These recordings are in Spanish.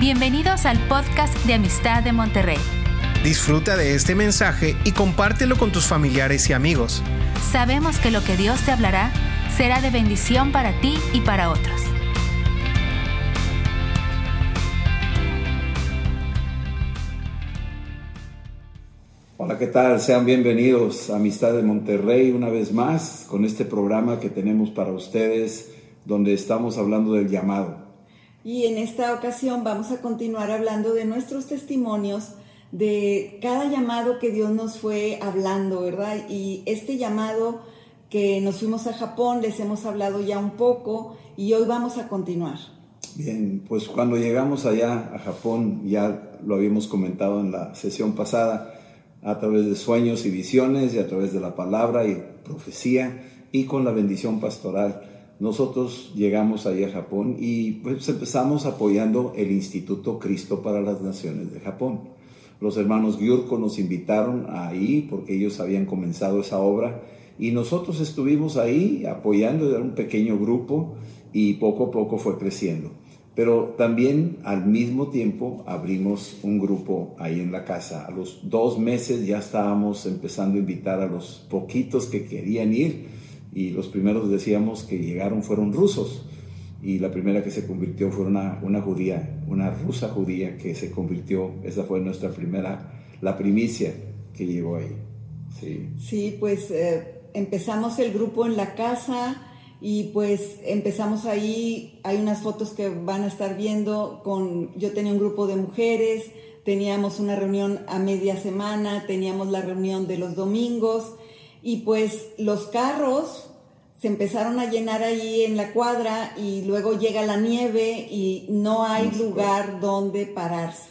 Bienvenidos al podcast de Amistad de Monterrey. Disfruta de este mensaje y compártelo con tus familiares y amigos. Sabemos que lo que Dios te hablará será de bendición para ti y para otros. Hola, ¿qué tal? Sean bienvenidos a Amistad de Monterrey una vez más con este programa que tenemos para ustedes donde estamos hablando del llamado. Y en esta ocasión vamos a continuar hablando de nuestros testimonios, de cada llamado que Dios nos fue hablando, ¿verdad? Y este llamado que nos fuimos a Japón, les hemos hablado ya un poco y hoy vamos a continuar. Bien, pues cuando llegamos allá a Japón, ya lo habíamos comentado en la sesión pasada, a través de sueños y visiones y a través de la palabra y profecía y con la bendición pastoral nosotros llegamos ahí a Japón y pues empezamos apoyando el Instituto Cristo para las Naciones de Japón. Los hermanos Gyurko nos invitaron ahí porque ellos habían comenzado esa obra y nosotros estuvimos ahí apoyando, era un pequeño grupo y poco a poco fue creciendo. Pero también al mismo tiempo abrimos un grupo ahí en la casa. A los dos meses ya estábamos empezando a invitar a los poquitos que querían ir y los primeros decíamos que llegaron fueron rusos y la primera que se convirtió fue una, una judía, una rusa judía que se convirtió, esa fue nuestra primera, la primicia que llegó ahí. Sí, sí pues eh, empezamos el grupo en la casa y pues empezamos ahí, hay unas fotos que van a estar viendo con, yo tenía un grupo de mujeres, teníamos una reunión a media semana, teníamos la reunión de los domingos, y pues los carros se empezaron a llenar ahí en la cuadra y luego llega la nieve y no hay lugar donde pararse.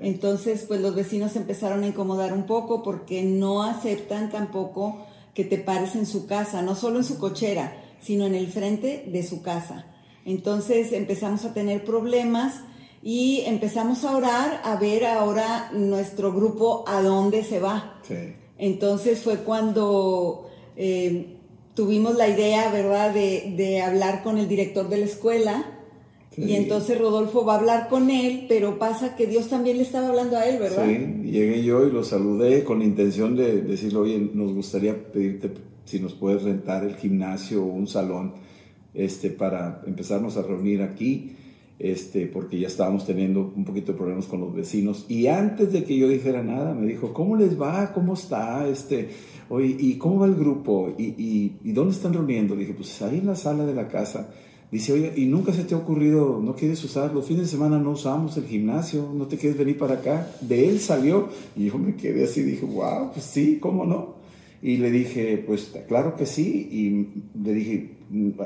Entonces, pues los vecinos empezaron a incomodar un poco porque no aceptan tampoco que te pares en su casa, no solo en su cochera, sino en el frente de su casa. Entonces empezamos a tener problemas y empezamos a orar a ver ahora nuestro grupo a dónde se va. Sí. Entonces fue cuando eh, tuvimos la idea, ¿verdad?, de, hablar con el director de la escuela. Y entonces Rodolfo va a hablar con él, pero pasa que Dios también le estaba hablando a él, ¿verdad? Sí, llegué yo y lo saludé con la intención de decirle, oye, nos gustaría pedirte si nos puedes rentar el gimnasio o un salón este, para empezarnos a reunir aquí este, porque ya estábamos teniendo un poquito de problemas con los vecinos. Y antes de que yo dijera nada, me dijo, ¿cómo les va? ¿Cómo está? Este, oye, ¿y cómo va el grupo? ¿Y, y, dónde están reuniendo? Dije, pues ahí en la sala de la casa. Dice, oye, ¿y nunca se te ha ocurrido, no quieres usar, los fines de semana no usamos el gimnasio, no te quieres venir para acá? De él salió y yo me quedé así, dije, wow, pues sí, ¿cómo no? Y le dije, pues claro que sí. Y le dije,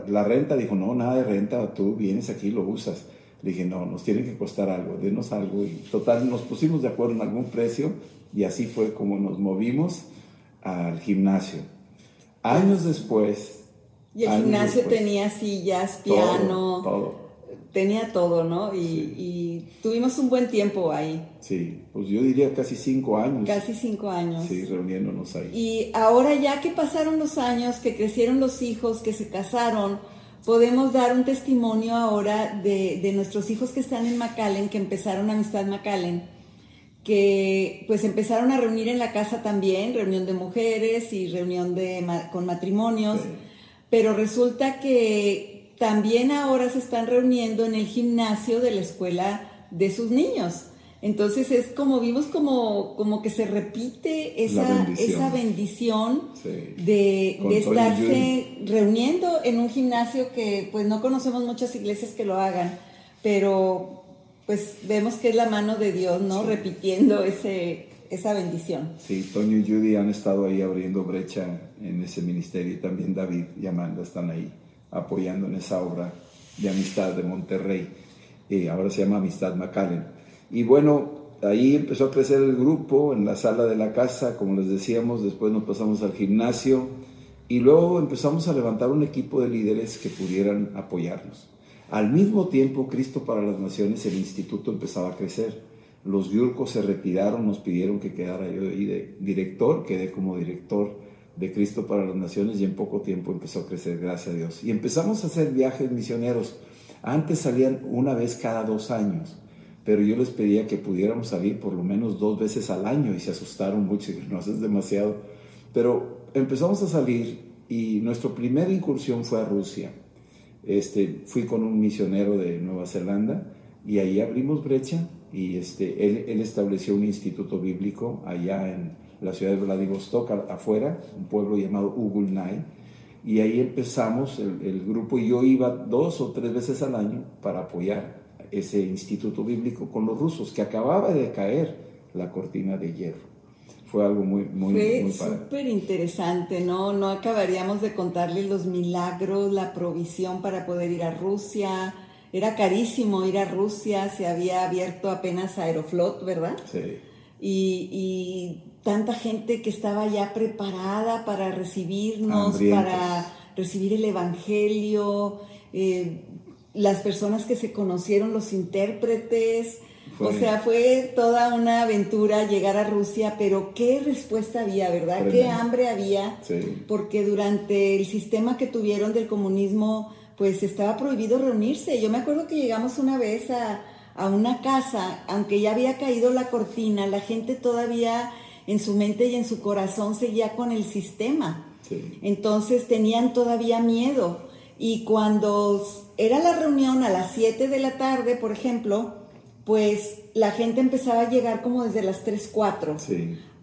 la renta, dijo, no, nada de renta, tú vienes aquí, lo usas. Le dije, no, nos tiene que costar algo, denos algo. Y total, nos pusimos de acuerdo en algún precio y así fue como nos movimos al gimnasio. Años después. Y el gimnasio tenía sillas, piano. Todo, Tenía todo, ¿no? Y, y, tuvimos un buen tiempo ahí. Sí, pues yo diría casi cinco años. Casi cinco años. Sí, reuniéndonos ahí. Y ahora ya que pasaron los años, que crecieron los hijos, que se casaron, podemos dar un testimonio ahora de, nuestros hijos que están en McAllen, que empezaron Amistad McAllen, que pues empezaron a reunir en la casa también, reunión de mujeres y reunión de, con matrimonios, pero resulta que también ahora se están reuniendo en el gimnasio de la escuela de sus niños. Entonces es como vimos como, como que se repite esa bendición, esa bendición de, estarse reuniendo en un gimnasio que pues no conocemos muchas iglesias que lo hagan, pero pues vemos que es la mano de Dios, ¿no? Repitiendo ese, esa bendición. Sí, Toño y Judy han estado ahí abriendo brecha en ese ministerio y también David y Amanda están ahí apoyando en esa obra de amistad de Monterrey. y ahora se llama Amistad McAllen y bueno, ahí empezó a crecer el grupo en la sala de la casa, como les decíamos, después nos pasamos al gimnasio y luego empezamos a levantar un equipo de líderes que pudieran apoyarnos. Al mismo tiempo, Cristo para las Naciones, el instituto empezaba a crecer. Los yurcos se retiraron, nos pidieron que quedara yo ahí de director, quedé como director de Cristo para las Naciones y en poco tiempo empezó a crecer, gracias a Dios. Y empezamos a hacer viajes misioneros. Antes salían una vez cada dos años pero yo les pedía que pudiéramos salir por lo menos dos veces al año y se asustaron mucho y no, es demasiado. Pero empezamos a salir y nuestra primera incursión fue a Rusia. Este, fui con un misionero de Nueva Zelanda y ahí abrimos brecha y este, él, él estableció un instituto bíblico allá en la ciudad de Vladivostok, afuera, un pueblo llamado Ugulnay, y ahí empezamos el, el, grupo y yo iba dos o tres veces al año para apoyar ese instituto bíblico con los rusos, que acababa de caer la cortina de hierro. Fue algo muy, muy, Fue súper interesante, ¿no? No acabaríamos de contarles los milagros, la provisión para poder ir a Rusia. Era carísimo ir a Rusia, se había abierto apenas Aeroflot, ¿verdad? Sí. Y, y tanta gente que estaba ya preparada para recibirnos, para recibir el Evangelio, eh, las personas que se conocieron, los intérpretes. O sea, fue toda una aventura llegar a Rusia, pero qué respuesta había, ¿verdad? Qué hambre había, porque durante el sistema que tuvieron del comunismo, pues estaba prohibido reunirse. Yo me acuerdo que llegamos una vez a, a una casa, aunque ya había caído la cortina, la gente todavía en su mente y en su corazón seguía con el sistema. Entonces tenían todavía miedo. Y cuando era la reunión a las 7 de la tarde, por ejemplo, pues la gente empezaba a llegar como desde las 3, 4.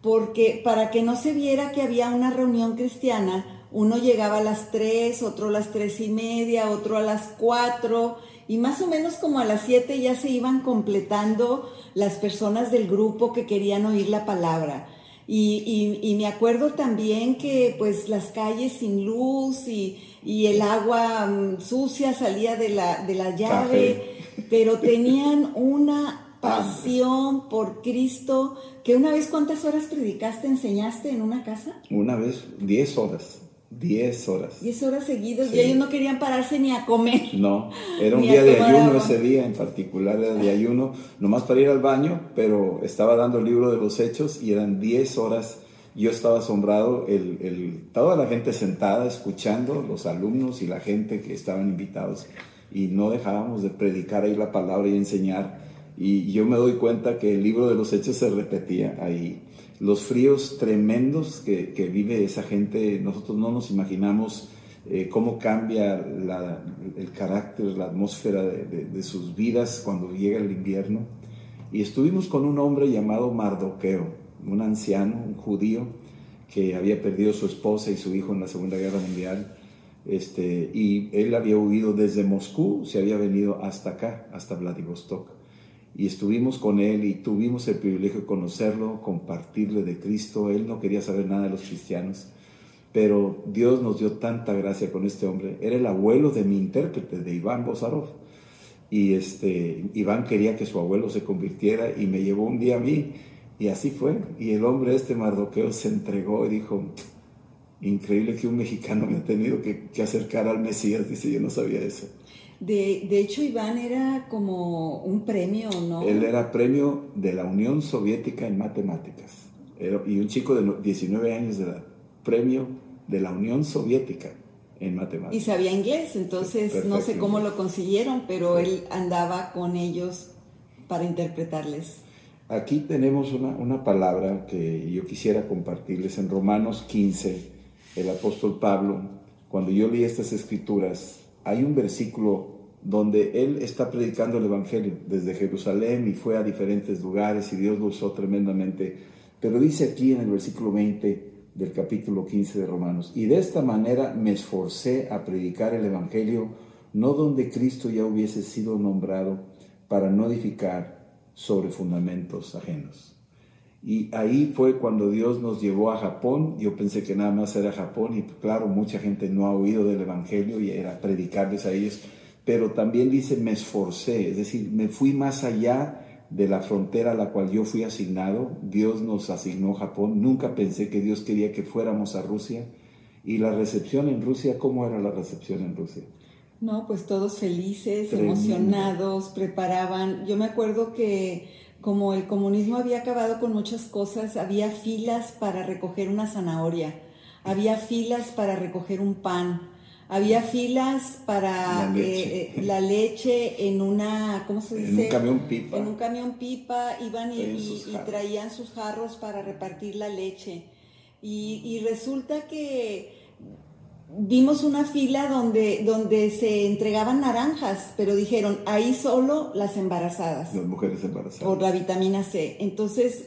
Porque para que no se viera que había una reunión cristiana, uno llegaba a las 3, otro a las 3 y media, otro a las 4, y más o menos como a las 7 ya se iban completando las personas del grupo que querían oír la palabra. Y, y, me acuerdo también que pues las calles sin luz y, y el agua mm, sucia salía de la, de la llave, pero tenían una pasión por Cristo, que una vez cuántas horas predicaste, enseñaste en una casa? Una vez, diez horas. Diez horas. Diez horas seguidas y ellos no querían pararse ni a comer. No, era un día de ayuno ese día en particular, era de ayuno, nomás para ir al baño, pero estaba dando el libro de los hechos y eran diez horas. Yo estaba asombrado, el, el, toda la gente sentada escuchando, los alumnos y la gente que estaban invitados, y no dejábamos de predicar ahí la palabra y enseñar. Y yo me doy cuenta que el libro de los hechos se repetía ahí los fríos tremendos que, vive esa gente, nosotros no nos imaginamos eh, cómo cambia el carácter, la atmósfera de, de, sus vidas cuando llega el invierno. Y estuvimos con un hombre llamado Mardoqueo, un anciano, un judío, que había perdido su esposa y su hijo en la Segunda Guerra Mundial. Este, y él había huido desde Moscú, se había venido hasta acá, hasta Vladivostok y estuvimos con él y tuvimos el privilegio de conocerlo, compartirle de Cristo. Él no quería saber nada de los cristianos, pero Dios nos dio tanta gracia con este hombre. Era el abuelo de mi intérprete, de Iván Bozarov. Y este, Iván quería que su abuelo se convirtiera y me llevó un día a mí y así fue. Y el hombre este Mardoqueo se entregó y dijo, increíble que un mexicano me ha tenido que, que acercar al Mesías. Dice, yo no sabía eso. De, de, hecho, Iván era como un premio, ¿no? Él era premio de la Unión Soviética en Matemáticas. y un chico de 19 años de edad. Premio de la Unión Soviética en Matemáticas. Y sabía inglés, entonces no sé cómo lo consiguieron, pero él andaba con ellos para interpretarles. Aquí tenemos una, una palabra que yo quisiera compartirles en Romanos 15. El apóstol Pablo, cuando yo leí estas escrituras, hay un versículo donde él está predicando el Evangelio desde Jerusalén y fue a diferentes lugares y Dios lo usó tremendamente. Pero dice aquí en el versículo 20 del capítulo 15 de Romanos, y de esta manera me esforcé a predicar el Evangelio, no donde Cristo ya hubiese sido nombrado, para no edificar sobre fundamentos ajenos. Y ahí fue cuando Dios nos llevó a Japón. Yo pensé que nada más era Japón y claro, mucha gente no ha oído del Evangelio y era predicarles a ellos. Pero también dice, me esforcé, es decir, me fui más allá de la frontera a la cual yo fui asignado. Dios nos asignó Japón. Nunca pensé que Dios quería que fuéramos a Rusia. Y la recepción en Rusia, ¿cómo era la recepción en Rusia? No, pues todos felices, emocionados, preparaban. Yo me acuerdo que como el comunismo había acabado con muchas cosas, había filas para recoger una zanahoria, había filas para recoger un pan, Había filas para La leche. eh, eh, la leche en una, ¿cómo se En dice? un camión pipa. En un camión pipa iban y, Traían y- sus y jarros. traían sus jarros para repartir la leche. Y, y resulta que vimos una fila donde, donde se entregaban naranjas, pero dijeron, ahí solo las embarazadas Las mujeres embarazadas. por la vitamina C. Entonces,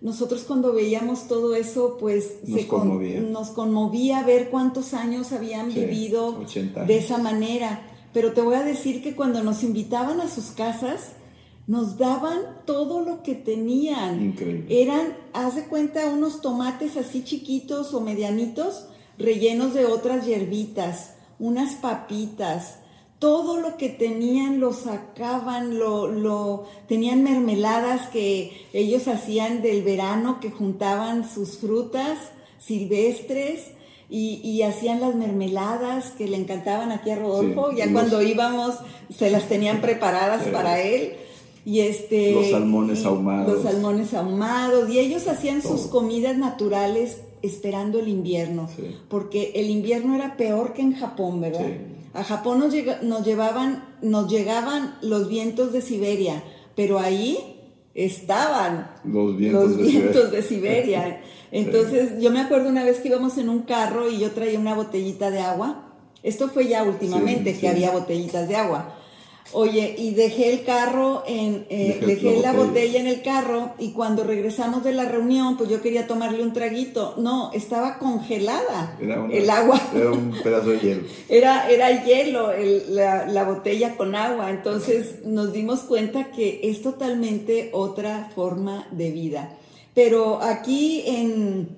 nosotros cuando veíamos todo eso, pues Nos con- conmovía. nos conmovía ver cuántos años habían Sí, vivido 80 años. de esa manera. Pero te voy a decir que cuando nos invitaban a sus casas, nos daban todo lo que tenían. Increíble. Eran, haz de cuenta, unos tomates así chiquitos o medianitos, rellenos de otras hierbitas, unas papitas, todo lo que tenían lo sacaban, lo, lo tenían mermeladas que ellos hacían del verano, que juntaban sus frutas silvestres y, y hacían las mermeladas que le encantaban aquí a Rodolfo. Sí, ya los- cuando íbamos se las tenían preparadas para él. Y este, Los salmones ahumados. Los salmones ahumados. Y ellos hacían sus comidas naturales esperando el invierno. Sí. Porque el invierno era peor que en Japón, ¿verdad? Sí. A Japón nos, nos llevaban, nos llegaban los vientos de Siberia, pero ahí estaban Los vientos los de Siberia. de Siberia. Entonces, yo me acuerdo una vez que íbamos en un carro y yo traía una botellita de agua. Esto fue ya últimamente que había botellitas de agua. Oye, y dejé el carro en, eh, Dejé dejé la la botella. botella en el carro y cuando regresamos de la reunión, pues yo quería tomarle un traguito. No, estaba congelada Era una- el agua. Era un pedazo de hielo. Era, era hielo el- la, la botella con agua, entonces nos dimos cuenta que es totalmente otra forma de vida. Pero aquí en,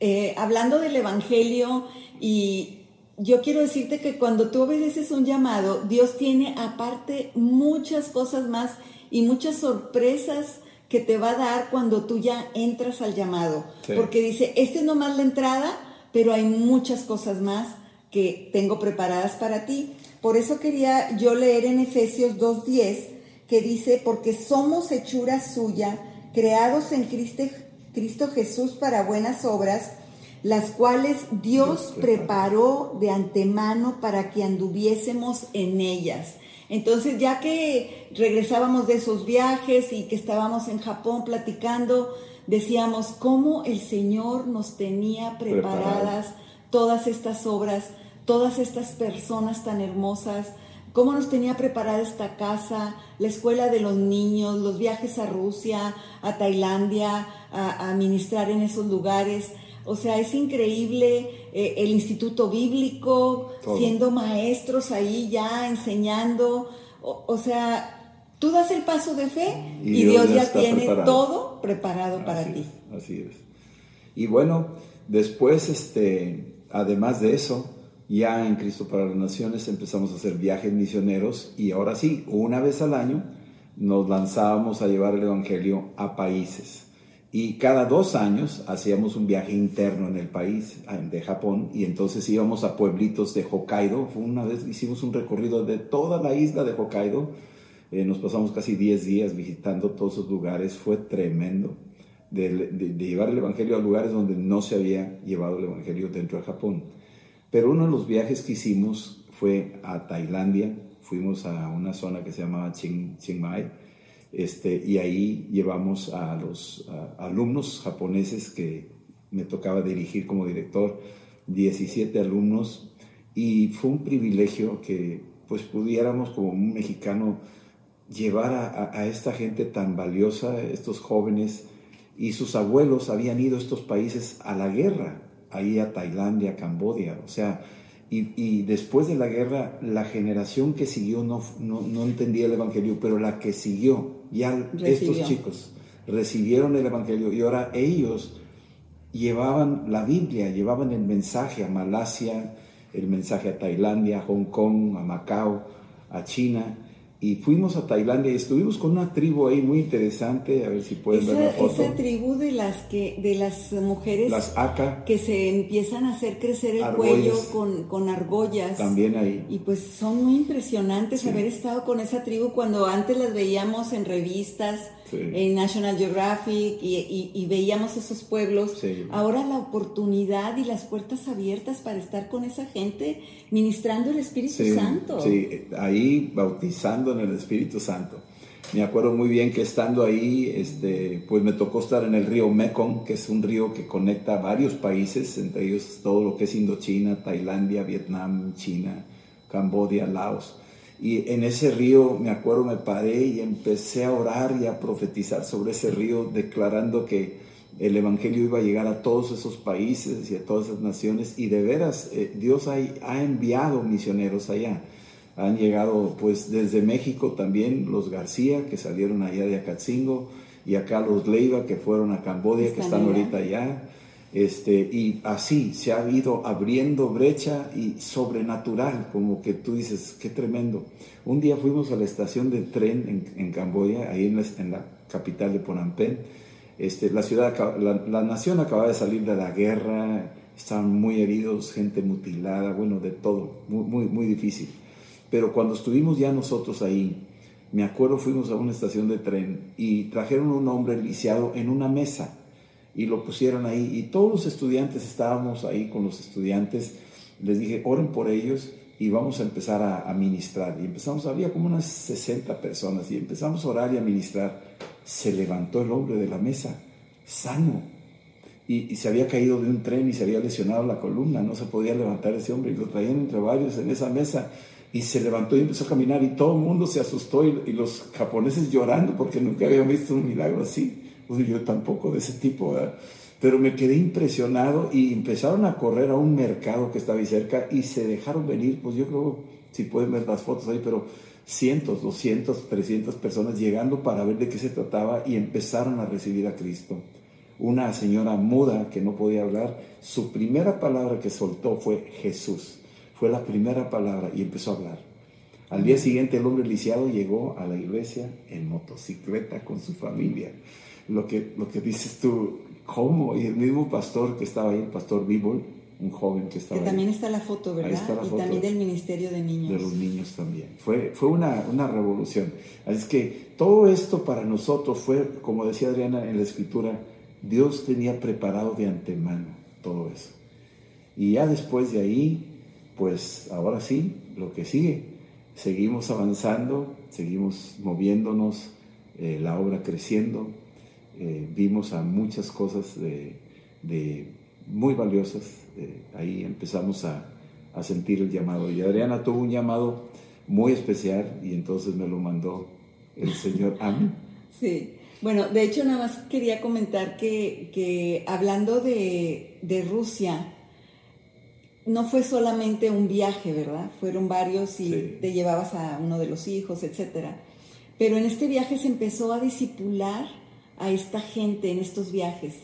eh, hablando del Evangelio y yo quiero decirte que cuando tú obedeces un llamado, Dios tiene aparte muchas cosas más y muchas sorpresas que te va a dar cuando tú ya entras al llamado. Sí. Porque dice, esta es nomás la entrada, pero hay muchas cosas más que tengo preparadas para ti. Por eso quería yo leer en Efesios 2.10, que dice, porque somos hechura suya, creados en Cristo, Cristo Jesús para buenas obras, las cuales Dios preparó de antemano para que anduviésemos en ellas. Entonces, ya que regresábamos de esos viajes y que estábamos en Japón platicando, decíamos cómo el Señor nos tenía preparadas todas estas obras, todas estas personas tan hermosas, cómo nos tenía preparada esta casa, la escuela de los niños, los viajes a Rusia, a Tailandia, a, a ministrar en esos lugares. O sea, es increíble eh, el instituto bíblico, Todo. siendo maestros ahí ya enseñando. O, o sea, tú das el paso de fe y, Y Dios, Dios ya tiene preparado. todo preparado para ti. así es. Y bueno, después, este, además de eso, ya en Cristo para las Naciones empezamos a hacer viajes misioneros y ahora sí, una vez al año nos lanzábamos a llevar el Evangelio a países. Y cada dos años hacíamos un viaje interno en el país de Japón y entonces íbamos a pueblitos de Hokkaido. Una vez hicimos un recorrido de toda la isla de Hokkaido. Eh, nos pasamos casi 10 días visitando todos esos lugares. Fue tremendo de, de- llevar el Evangelio a lugares donde no se había llevado el Evangelio dentro de Japón. Pero uno de los viajes que hicimos fue a Tailandia. Fuimos a una zona que se llamaba Chiang Mai. Este, y ahí llevamos a los alumnos japoneses que me tocaba dirigir como director, 17 alumnos, y fue un privilegio que pues pudiéramos como un mexicano llevar a esta gente tan valiosa, estos jóvenes, y sus abuelos habían ido a estos países a la guerra, ahí a Tailandia, a Cambodia, o sea, y, y después de la guerra, la generación que siguió no, no, no entendía el Evangelio, pero la que siguió, ya Recibió. estos chicos recibieron el Evangelio y ahora ellos llevaban la Biblia, llevaban el mensaje a Malasia, el mensaje a Tailandia, a Hong Kong, a Macao, a China. Y fuimos a Tailandia y estuvimos con una tribu ahí muy interesante, a ver si pueden ver la foto. Esa tribu de las que de las mujeres las Aka, que se empiezan a hacer crecer el cuello con, con, argollas. También ahí. Y pues son muy impresionantes haber estado con esa tribu cuando antes las veíamos en revistas, en National Geographic y, veíamos esos pueblos. Ahora la oportunidad y las puertas abiertas para estar con esa gente ministrando el Espíritu Santo. Sí, ahí bautizando en el Espíritu Santo. Me acuerdo muy bien que estando ahí, este, pues me tocó estar en el río Mekong, que es un río que conecta varios países, entre ellos todo lo que es Indochina, Tailandia, Vietnam, China, Cambodia, Laos. Y en ese río, me acuerdo, me paré y empecé a orar y a profetizar sobre ese río, declarando que el Evangelio iba a llegar a todos esos países y a todas esas naciones. Y de veras, eh, Dios ha, ha enviado misioneros allá. Han llegado, pues, desde México también los García, que salieron allá de Acatzingo, y acá los Leiva, que fueron a Cambodia, que están ahorita allá este, y así se ha ido abriendo brecha y sobrenatural, como que tú dices, qué tremendo. Un día fuimos a la estación de tren en, Camboya, ahí en la, capital de Phnom Penh. Este, la, ciudad, la, nación acababa de salir de la guerra, estaban muy heridos, gente mutilada, bueno, de todo, muy, muy, muy difícil. Pero cuando estuvimos ya nosotros ahí, me acuerdo fuimos a una estación de tren y trajeron un hombre lisiado en una mesa y lo pusieron ahí. Y todos los estudiantes estábamos ahí con los estudiantes. Les dije, oren por ellos y vamos a empezar a, a ministrar. Y empezamos, había como unas 60 personas y empezamos a orar y a ministrar. Se levantó el hombre de la mesa, sano. Y, se había caído de un tren y se había lesionado la columna, no se podía levantar ese hombre y lo traían entre varios en esa mesa y se levantó y empezó a caminar y todo el mundo se asustó y, y los japoneses llorando porque nunca habían visto un milagro así pues yo tampoco de ese tipo, pero me quedé impresionado y empezaron a correr a un mercado que estaba ahí cerca y se dejaron venir, pues yo creo, si pueden ver las fotos ahí, pero cientos, 200, 300 personas llegando para ver de qué se trataba y empezaron a recibir a Cristo. Una señora muda que no podía hablar, su primera palabra que soltó fue Jesús. Fue la primera palabra y empezó a hablar. Al día siguiente el hombre lisiado llegó a la iglesia en motocicleta con su familia lo que, lo que dices tú, ¿cómo? Y el mismo pastor que estaba ahí, el pastor Bíbol, un joven que estaba que también está la foto, ¿verdad? y también del Ministerio de Niños. De los niños también. Fue, fue una, una revolución. Así es que todo esto para nosotros fue, como decía Adriana en la escritura, Dios tenía preparado de antemano todo eso. Y ya después de ahí, pues ahora sí, lo que sigue. Seguimos avanzando, seguimos moviéndonos, eh, la obra creciendo, eh, vimos a muchas cosas de, muy valiosas. Eh, ahí empezamos a, a, sentir el llamado. Y Adriana tuvo un llamado muy especial y entonces me lo mandó el Señor a mí. Sí. Bueno, de hecho nada más quería comentar que, que hablando de, de, Rusia, no fue solamente un viaje, ¿verdad? Fueron varios y te llevabas a uno de los hijos, etcétera. Pero en este viaje se empezó a disipular a esta gente en estos viajes.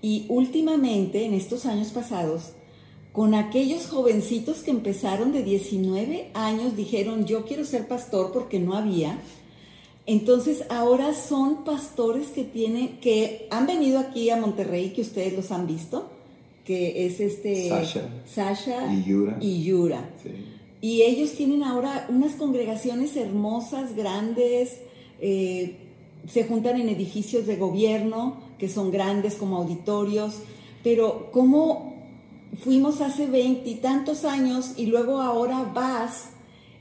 Y últimamente, en estos años pasados, con aquellos jovencitos que empezaron de 19 años, dijeron, yo quiero ser pastor porque no había. Entonces ahora son pastores que tienen, que han venido aquí a Monterrey, que ustedes los han visto, que es este Sasha, y Yura. Y, Yura. y ellos tienen ahora unas congregaciones hermosas, grandes, eh, se juntan en edificios de gobierno que son grandes como auditorios, pero ¿cómo fuimos hace veintitantos años y luego ahora vas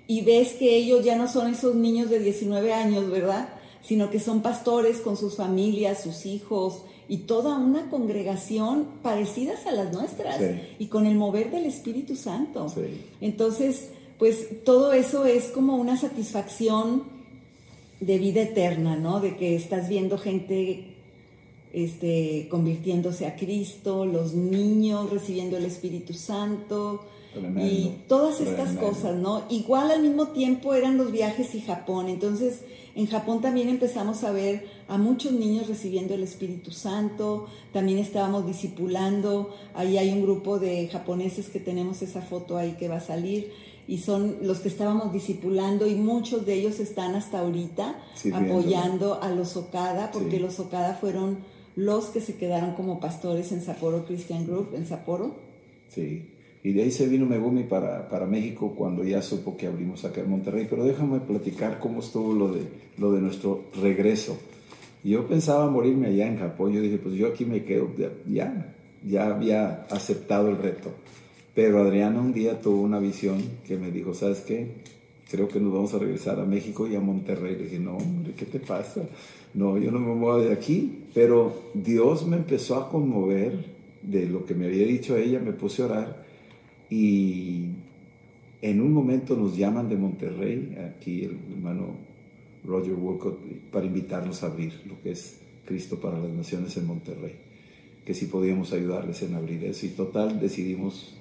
y ves que ellos ya no son esos niños de 19 años, ¿verdad? Sino que son pastores con sus familias, sus hijos y toda una congregación parecidas a las nuestras y con el mover del Espíritu Santo. Entonces, pues todo eso es como una satisfacción de vida eterna, ¿no? De que estás viendo gente este, convirtiéndose a Cristo, los niños recibiendo el Espíritu Santo y todas estas cosas, ¿no? Igual al mismo tiempo eran los viajes y Japón, entonces en Japón también empezamos a ver a muchos niños recibiendo el Espíritu Santo, también estábamos discipulando, ahí hay un grupo de japoneses que tenemos esa foto ahí que va a salir, y son los que estábamos discipulando y muchos de ellos están hasta ahorita apoyando a los Okada porque los Okada fueron los que se quedaron como pastores en Sapporo Christian Group, en Sapporo. Sí, y de ahí se vino Megumi para, para México cuando ya supo que abrimos acá en Monterrey. Pero déjame platicar cómo estuvo lo de, lo de nuestro regreso. Yo pensaba morirme allá en Japón. Yo dije, pues yo aquí me quedo. Ya, ya había aceptado el reto. Pero Adriana un día tuvo una visión que me dijo, ¿sabes qué? Creo que nos vamos a regresar a México y a Monterrey. Le dije, no, hombre, ¿qué te pasa? No, yo no me muevo de aquí. Pero Dios me empezó a conmover de lo que me había dicho ella, me puse a orar y en un momento nos llaman de Monterrey, aquí el hermano Roger Walcott, para invitarnos a abrir lo que es Cristo para las Naciones en Monterrey, que si podíamos ayudarles en abrir eso. Y total, decidimos,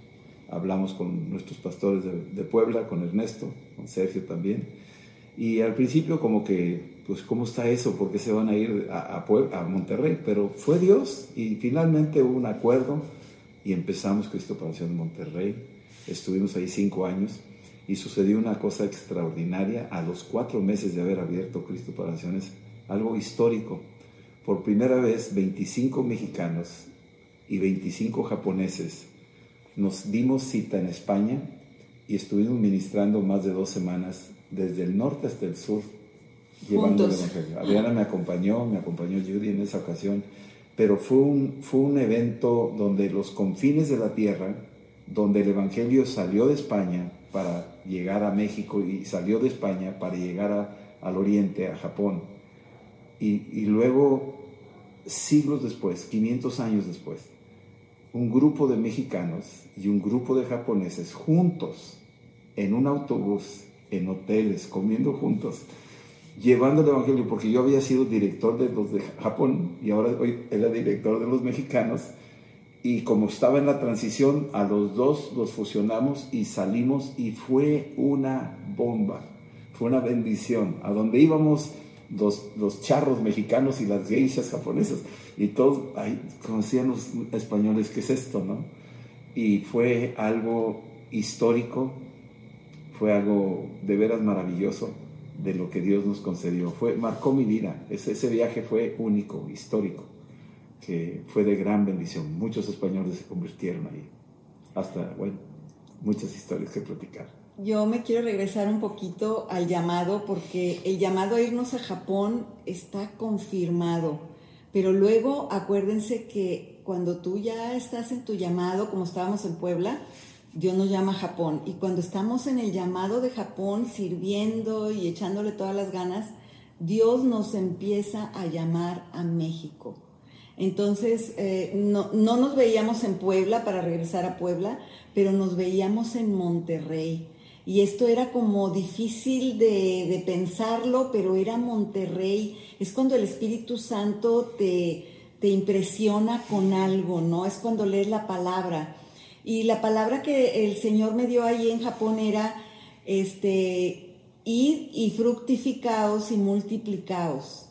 hablamos con nuestros pastores de, Puebla, con Ernesto, con Sergio también, y al principio como que, pues, ¿cómo está eso? ¿Por qué se van a ir a, a, a Monterrey? Pero fue Dios y finalmente hubo un acuerdo y empezamos Cristo para en Monterrey. Estuvimos ahí cinco años y sucedió una cosa extraordinaria a los cuatro meses de haber abierto Cristo para Naciones, algo histórico. Por primera vez, 25 mexicanos y 25 japoneses nos dimos cita en España y estuvimos ministrando más de dos semanas desde el norte hasta el sur, llevando el Evangelio. Adriana me acompañó, me acompañó Judy en esa ocasión, pero fue un, fue un evento donde los confines de la tierra, donde el Evangelio salió de España para llegar a México y salió de España para llegar al oriente, a Japón. Y, y luego, siglos después, 500 años después, un grupo de mexicanos y un grupo de japoneses juntos en un autobús en hoteles, comiendo juntos, llevando el Evangelio, porque yo había sido director de los de Japón y ahora hoy era director de los mexicanos. Y como estaba en la transición, a los dos los fusionamos y salimos y fue una bomba, fue una bendición. A donde íbamos los, los charros mexicanos y las geishas japonesas y todos ahí conocían los españoles qué es esto, ¿no? Y fue algo histórico fue algo de veras maravilloso de lo que Dios nos concedió. Fue, marcó mi vida. Ese, ese viaje fue único, histórico, que fue de gran bendición. Muchos españoles se convirtieron ahí. Hasta, bueno, muchas historias que platicar. Yo me quiero regresar un poquito al llamado porque el llamado a irnos a Japón está confirmado. Pero luego acuérdense que cuando tú ya estás en tu llamado, como estábamos en Puebla, Dios nos llama a Japón. Y cuando estamos en el llamado de Japón, sirviendo y echándole todas las ganas, Dios nos empieza a llamar a México. Entonces, eh, no, nos veíamos en Puebla para regresar a Puebla, pero nos veíamos en Monterrey. Y esto era como difícil de, de pensarlo, pero era Monterrey. Es cuando el Espíritu Santo te, te impresiona con algo, ¿no? Es cuando lees la palabra y la palabra que el Señor me dio ahí en Japón era, este, id y fructificaos y multiplicaos.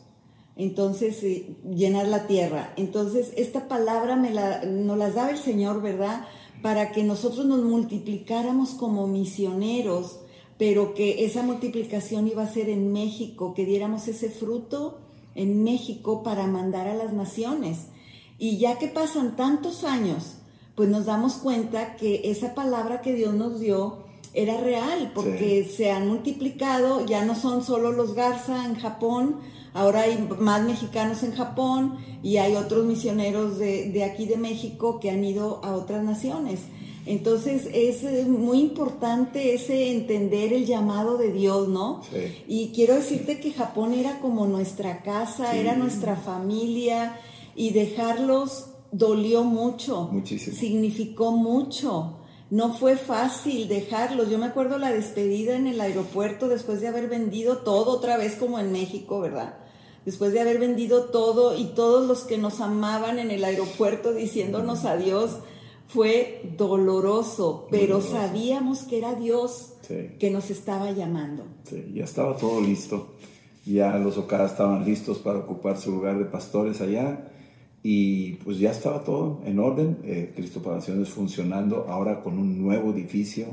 Entonces, eh, llenar la tierra. Entonces, esta palabra me la, nos daba el Señor, ¿verdad? Para que nosotros nos multiplicáramos como misioneros, pero que esa multiplicación iba a ser en México, que diéramos ese fruto en México para mandar a las naciones. Y ya que pasan tantos años, pues nos damos cuenta que esa palabra que Dios nos dio era real, porque se han multiplicado, ya no son solo los Garza en Japón, ahora hay más mexicanos en Japón y hay otros misioneros de, aquí de México que han ido a otras naciones. Entonces es eh, muy importante ese entender el llamado de Dios, ¿no? Y quiero decirte que Japón era como nuestra casa, era nuestra familia y dejarlos dolió mucho. Muchísimo. Significó mucho. No fue fácil dejarlos. Yo me acuerdo la despedida en el aeropuerto después de haber vendido todo otra vez como en México, ¿verdad? Después de haber vendido todo y todos los que nos amaban en el aeropuerto diciéndonos adiós, fue doloroso, pero sabíamos que era Dios que nos estaba llamando. Sí, ya estaba todo listo. Ya los Okada estaban listos para ocupar su lugar de pastores allá Y pues ya estaba todo en orden, eh, Cristo para Naciones funcionando, ahora con un nuevo edificio.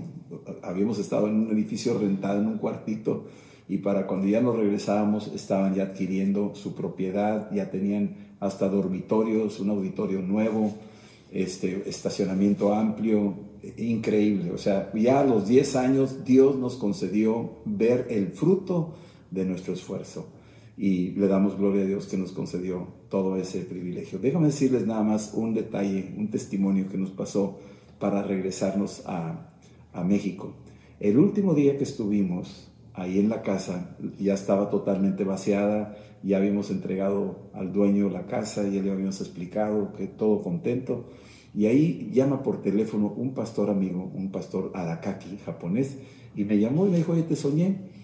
Habíamos estado en un edificio rentado en un cuartito y para cuando ya nos regresábamos estaban ya adquiriendo su propiedad, ya tenían hasta dormitorios, un auditorio nuevo, este, estacionamiento amplio, increíble. O sea, ya a los 10 años Dios nos concedió ver el fruto de nuestro esfuerzo y le damos gloria a Dios que nos concedió todo ese privilegio. Déjame decirles nada más un detalle, un testimonio que nos pasó para regresarnos a, a México. El último día que estuvimos ahí en la casa ya estaba totalmente vaciada, ya habíamos entregado al dueño la casa, ya le habíamos explicado que todo contento. Y ahí llama por teléfono un pastor amigo, un pastor arakaki japonés, y me llamó y me dijo, oye, te soñé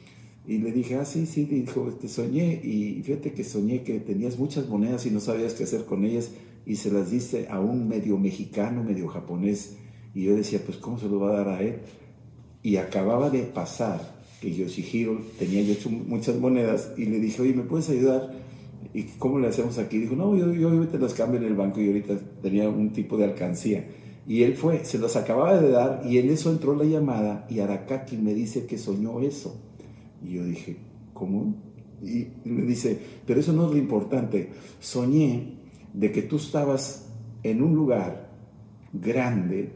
y le dije, ah, sí, sí, dijo, te soñé. Y fíjate que soñé que tenías muchas monedas y no sabías qué hacer con ellas y se las diste a un medio mexicano, medio japonés. Y yo decía, pues, ¿cómo se lo va a dar a él? Y acababa de pasar que Yoshihiro tenía yo hecho muchas monedas y le dije, oye, ¿me puedes ayudar? ¿Y cómo le hacemos aquí? Dijo, no, yo, yo te las cambio en el banco y ahorita tenía un tipo de alcancía. Y él fue, se las acababa de dar y en eso entró la llamada y Arakaki me dice que soñó eso. Y yo dije, ¿cómo? Y me dice, pero eso no es lo importante. Soñé de que tú estabas en un lugar grande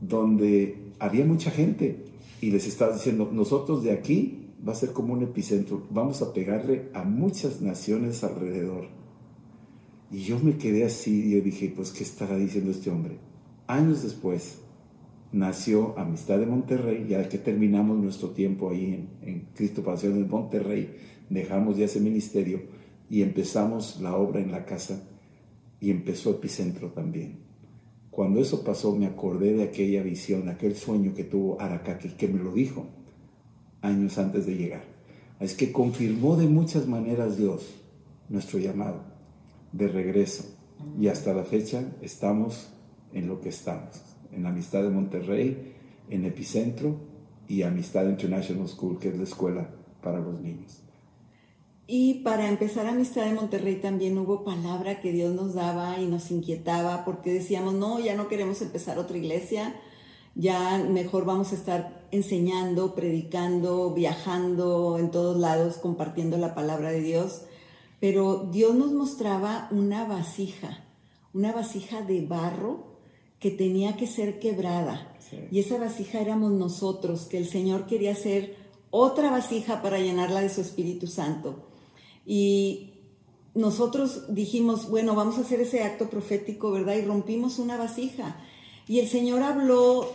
donde había mucha gente y les estabas diciendo, nosotros de aquí va a ser como un epicentro, vamos a pegarle a muchas naciones alrededor. Y yo me quedé así y yo dije, pues, ¿qué estará diciendo este hombre? Años después, nació Amistad de Monterrey, ya que terminamos nuestro tiempo ahí en, Cristo Pasión de Monterrey, dejamos ya ese ministerio y empezamos la obra en la casa y empezó Epicentro también. Cuando eso pasó me acordé de aquella visión, aquel sueño que tuvo Aracaki, que me lo dijo años antes de llegar. Es que confirmó de muchas maneras Dios nuestro llamado de regreso y hasta la fecha estamos en lo que estamos en Amistad de Monterrey, en Epicentro y Amistad International School, que es la escuela para los niños. Y para empezar Amistad de Monterrey también hubo palabra que Dios nos daba y nos inquietaba porque decíamos, no, ya no queremos empezar otra iglesia, ya mejor vamos a estar enseñando, predicando, viajando en todos lados, compartiendo la palabra de Dios. Pero Dios nos mostraba una vasija, una vasija de barro que tenía que ser quebrada. Y esa vasija éramos nosotros, que el Señor quería hacer otra vasija para llenarla de su Espíritu Santo. Y nosotros dijimos, bueno, vamos a hacer ese acto profético, ¿verdad? Y rompimos una vasija. Y el Señor habló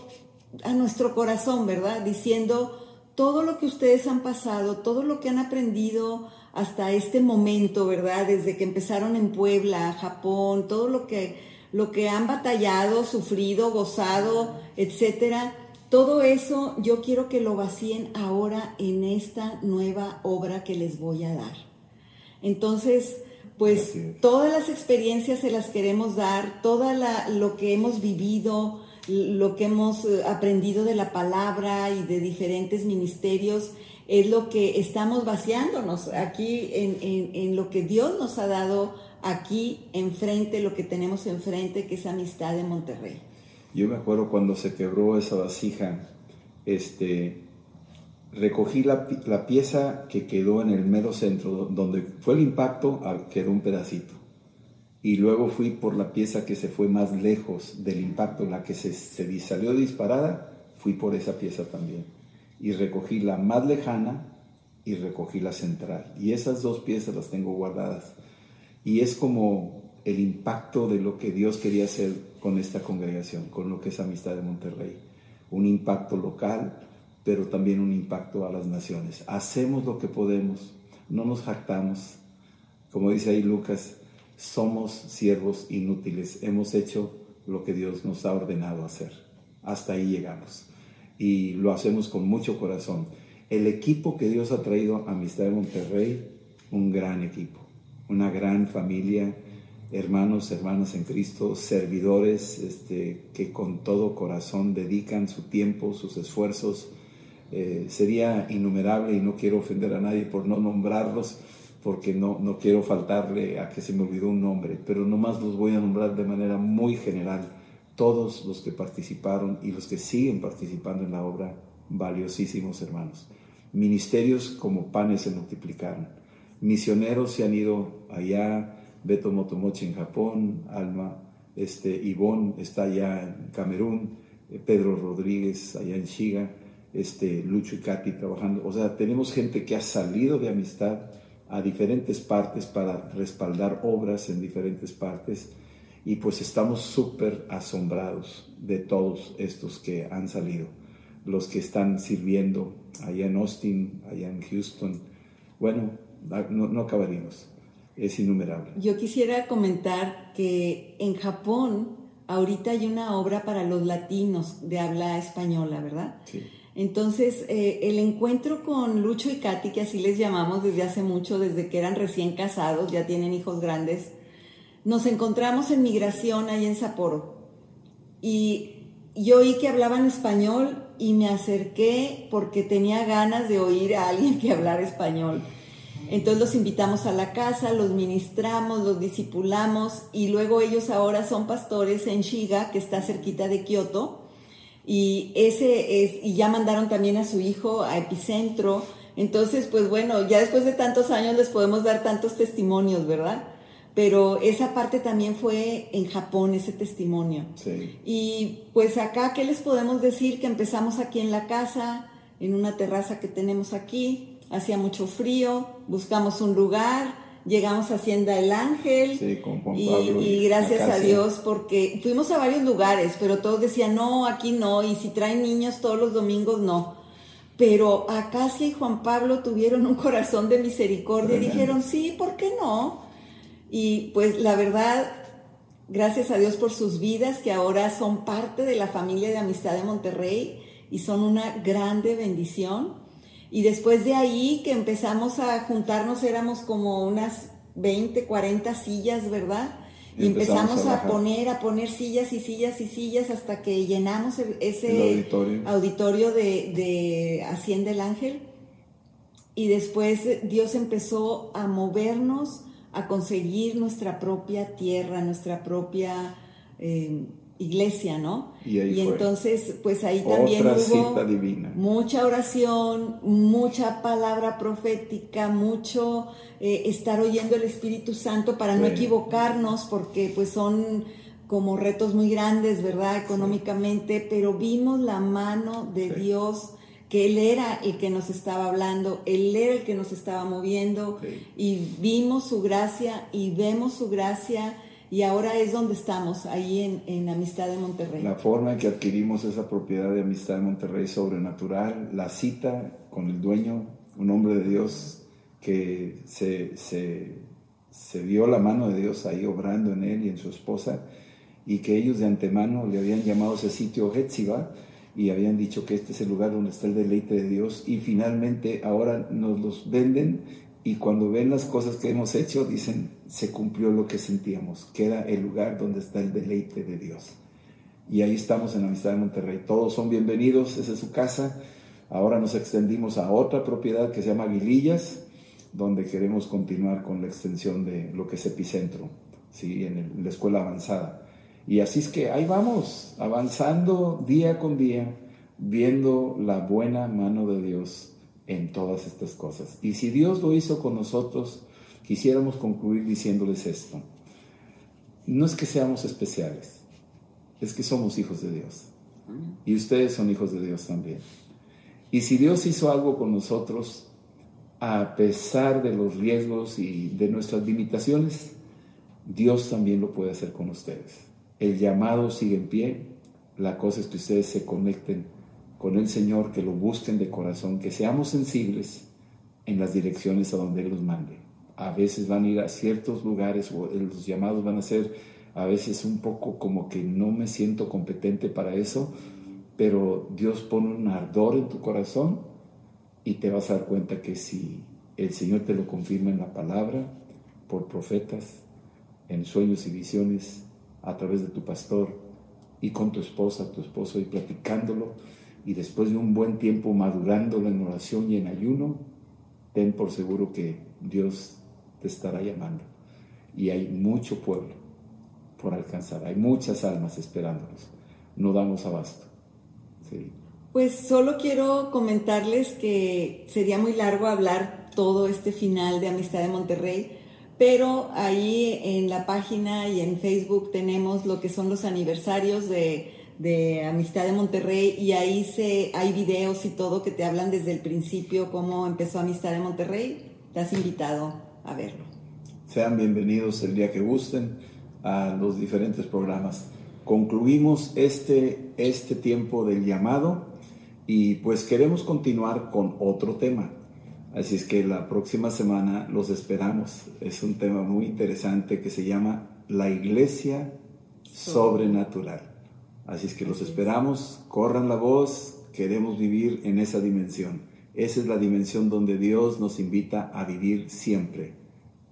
a nuestro corazón, ¿verdad? Diciendo, todo lo que ustedes han pasado, todo lo que han aprendido hasta este momento, ¿verdad? Desde que empezaron en Puebla, Japón, todo lo que lo que han batallado, sufrido, gozado, etcétera. Todo eso yo quiero que lo vacíen ahora en esta nueva obra que les voy a dar. Entonces, pues todas las experiencias se las queremos dar, todo lo que hemos vivido, lo que hemos eh, aprendido de la palabra y de diferentes ministerios, es lo que estamos vaciándonos aquí en, en lo que Dios nos ha dado aquí enfrente, lo que tenemos enfrente, que es Amistad de Monterrey. Yo me acuerdo cuando se quebró esa vasija, este, recogí la, la, pieza que quedó en el mero centro, donde fue el impacto, quedó un pedacito. Y luego fui por la pieza que se fue más lejos del impacto, la que se, se salió disparada, fui por esa pieza también. Y recogí la más lejana y recogí la central. Y esas dos piezas las tengo guardadas. Y es como el impacto de lo que Dios quería hacer con esta congregación, con lo que es Amistad de Monterrey. Un impacto local, pero también un impacto a las naciones. Hacemos lo que podemos, no nos jactamos. Como dice ahí Lucas, somos siervos inútiles. Hemos hecho lo que Dios nos ha ordenado hacer. Hasta ahí llegamos. Y lo hacemos con mucho corazón. El equipo que Dios ha traído a Amistad de Monterrey, un gran equipo una gran familia, hermanos, hermanas en Cristo, servidores este, que con todo corazón dedican su tiempo, sus esfuerzos. Eh, sería innumerable y no quiero ofender a nadie por no nombrarlos, porque no, no quiero faltarle a que se me olvidó un nombre, pero nomás los voy a nombrar de manera muy general. Todos los que participaron y los que siguen participando en la obra, valiosísimos hermanos. Ministerios como panes se multiplicaron. Misioneros se han ido allá, Beto Motomochi en Japón, Alma, este, Ivonne está allá en Camerún, eh, Pedro Rodríguez allá en Chiga, este, Lucho y Katy trabajando. O sea, tenemos gente que ha salido de amistad a diferentes partes para respaldar obras en diferentes partes y pues estamos súper asombrados de todos estos que han salido, los que están sirviendo allá en Austin, allá en Houston. Bueno, no, no acabaríamos, es innumerable. Yo quisiera comentar que en Japón ahorita hay una obra para los latinos de habla española, ¿verdad? Sí. Entonces, eh, el encuentro con Lucho y Katy, que así les llamamos desde hace mucho, desde que eran recién casados, ya tienen hijos grandes, nos encontramos en migración ahí en Sapporo. Y yo oí que hablaban español y me acerqué porque tenía ganas de oír a alguien que hablara español. Entonces los invitamos a la casa, los ministramos, los discipulamos y luego ellos ahora son pastores en Shiga, que está cerquita de Kioto y ese es, y ya mandaron también a su hijo a Epicentro. Entonces, pues bueno, ya después de tantos años les podemos dar tantos testimonios, ¿verdad? Pero esa parte también fue en Japón, ese testimonio. Sí. Y pues acá, ¿qué les podemos decir? Que empezamos aquí en la casa, en una terraza que tenemos aquí, hacía mucho frío, buscamos un lugar, llegamos a Hacienda El Ángel Sí, con Juan y, Pablo y y gracias a. Dios porque fuimos a varios lugares, pero todos decían, no, aquí no, y si traen niños todos los domingos, no. Pero Acacia y Juan Pablo tuvieron un corazón de misericordia y dijeron, sí, ¿por qué no? Y pues la verdad, gracias a Dios por sus vidas, que ahora son parte de la familia de amistad de Monterrey y son una grande bendición. Y después de ahí que empezamos a juntarnos, éramos como unas 20, 40 sillas, ¿verdad? Y empezamos empezamos a poner, a poner sillas y sillas y sillas hasta que llenamos ese auditorio. auditorio de, de Hacienda el Ángel. Y después Dios empezó a movernos a conseguir nuestra propia tierra, nuestra propia eh, iglesia, ¿no? Y ahí fue. entonces, pues ahí también Otra hubo cita divina. mucha oración, mucha palabra profética, mucho eh, estar oyendo el Espíritu Santo para no equivocarnos, porque pues son como retos muy grandes, ¿verdad? Económicamente, pero vimos la mano de Sí. Dios, que Él era el que nos estaba hablando, Él era el que nos estaba moviendo, y vimos su gracia y vemos su gracia, y ahora es donde estamos, ahí en, en Amistad de Monterrey. La forma en que adquirimos esa propiedad de amistad en Monterrey sobrenatural, la cita con el dueño, un hombre de Dios que se, se, vio la mano de Dios ahí obrando en él y en su esposa, y que ellos de antemano le habían llamado ese sitio Hetziba y habían dicho que este es el lugar donde está el deleite de Dios, y finalmente ahora nos los venden y cuando ven las cosas que hemos hecho dicen, se cumplió lo que sentíamos, que era el lugar donde está el deleite de Dios. Y ahí estamos en la Amistad de Monterrey. Todos son bienvenidos, esa es su casa. Ahora nos extendimos a otra propiedad que se llama Aguilillas, donde queremos continuar con la extensión de lo que es Epicentro, ¿sí? en, la escuela avanzada. Y así es que ahí vamos, avanzando día con día, viendo la buena mano de Dios en todas estas cosas. Y si Dios lo hizo con nosotros, quisiéramos concluir diciéndoles esto. No es que seamos especiales, es que somos hijos de Dios. Y ustedes son hijos de Dios también. Y si Dios hizo algo con nosotros, a pesar de los riesgos y de nuestras limitaciones, Dios también lo puede hacer con ustedes. El llamado sigue en pie. La cosa es que ustedes se conecten con el Señor, que lo busquen de corazón, que seamos sensibles en las direcciones a donde Él los mande. A veces van a ir a ciertos lugares o los llamados van a ser a veces un poco como que no me siento competente para eso, pero Dios pone un ardor en tu corazón y te vas a dar cuenta que si el Señor te lo confirma en la palabra, por profetas, en sueños y visiones, a través de tu pastor y con tu esposa, tu esposo y platicándolo, y después de un buen tiempo madurándolo en oración y en ayuno, ten por seguro que Dios estará llamando. Y hay mucho pueblo por alcanzar, hay muchas almas esperándonos. No damos abasto. Pues solo quiero comentarles que sería muy largo hablar todo este final de Amistad de Monterrey, pero ahí en la página y en Facebook tenemos lo que son los aniversarios de, Amistad de Monterrey y ahí se, hay videos y todo que te hablan desde el principio cómo empezó Amistad de Monterrey. Te has invitado a verlo. Sean bienvenidos el día que gusten a los diferentes programas. Concluimos este, este tiempo del llamado y pues queremos continuar con otro tema. Así es que la próxima semana los esperamos. Es un tema muy interesante que se llama La Iglesia Sobrenatural. Así es que los esperamos, corran la voz, queremos vivir en esa dimensión. Esa es la dimensión donde Dios nos invita a vivir siempre.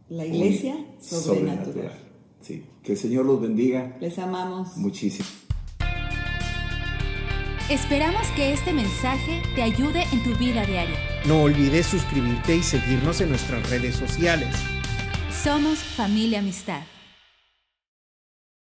La Iglesia Sobrenatural. sobrenatural. Sí, que el Señor los bendiga. Les amamos. Muchísimo. Esperamos que este mensaje te ayude en tu vida diaria. No olvides suscribirte y seguirnos en nuestras redes sociales. Somos familia amistad.